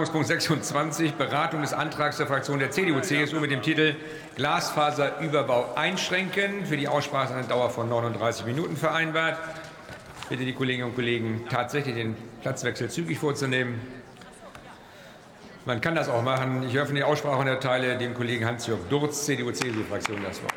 Tagesordnungspunkt 26, Beratung des Antrags der Fraktion der CDU-CSU mit dem Titel Glasfaserüberbau einschränken. Für die Aussprache eine Dauer von 39 Minuten vereinbart. Ich bitte die Kolleginnen und Kollegen, tatsächlich den Platzwechsel zügig vorzunehmen. Man kann das auch machen. Ich öffne die Aussprache und erteile dem Kollegen Hans-Jörg Durz, CDU-CSU-Fraktion, das Wort.